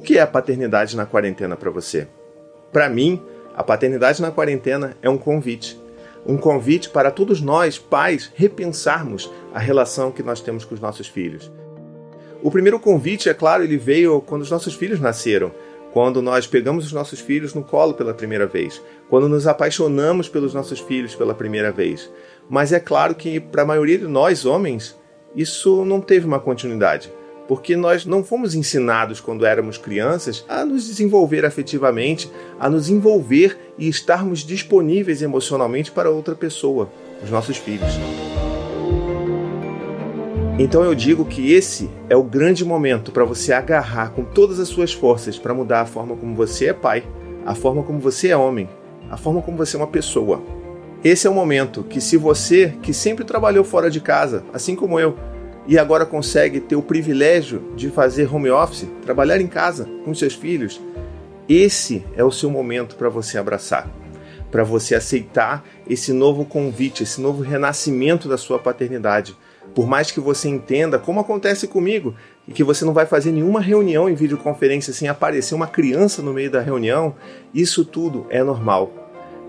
O que é a paternidade na quarentena para você? Para mim, a paternidade na quarentena é um convite. Um convite para todos nós, pais, repensarmos a relação que nós temos com os nossos filhos. O primeiro convite, é claro, ele veio quando os nossos filhos nasceram, quando nós pegamos os nossos filhos no colo pela primeira vez, quando nos apaixonamos pelos nossos filhos pela primeira vez. Mas é claro que para a maioria de nós, homens, isso não teve uma continuidade porque nós não fomos ensinados quando éramos crianças a nos desenvolver afetivamente, a nos envolver e estarmos disponíveis emocionalmente para outra pessoa, os nossos filhos. Então eu digo que esse é o grande momento para você agarrar com todas as suas forças para mudar a forma como você é pai, a forma como você é homem, a forma como você é uma pessoa. Esse é o momento que, se você, que sempre trabalhou fora de casa, assim como eu, e agora consegue ter o privilégio de fazer home office, trabalhar em casa com seus filhos, esse é o seu momento para você abraçar, para você aceitar esse novo convite, esse novo renascimento da sua paternidade. Por mais que você entenda, como acontece comigo, e que você não vai fazer nenhuma reunião em videoconferência sem aparecer uma criança no meio da reunião, isso tudo é normal.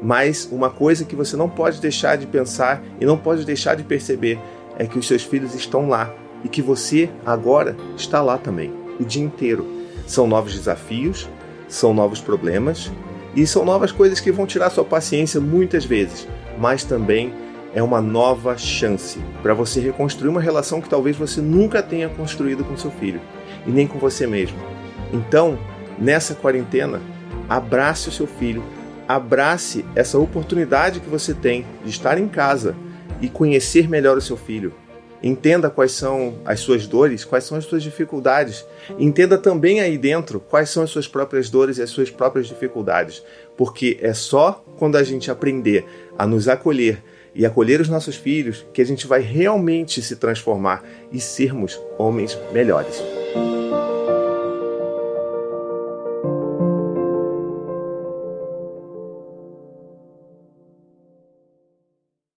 Mas uma coisa que você não pode deixar de pensar e não pode deixar de perceber é que os seus filhos estão lá e que você agora está lá também, o dia inteiro. São novos desafios, são novos problemas e são novas coisas que vão tirar sua paciência muitas vezes, mas também é uma nova chance para você reconstruir uma relação que talvez você nunca tenha construído com seu filho e nem com você mesmo. Então, nessa quarentena, abrace o seu filho, abrace essa oportunidade que você tem de estar em casa e conhecer melhor o seu filho. Entenda quais são as suas dores, quais são as suas dificuldades. Entenda também aí dentro quais são as suas próprias dores e as suas próprias dificuldades. Porque é só quando a gente aprender a nos acolher e acolher os nossos filhos que a gente vai realmente se transformar e sermos homens melhores.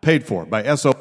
paid for by SO.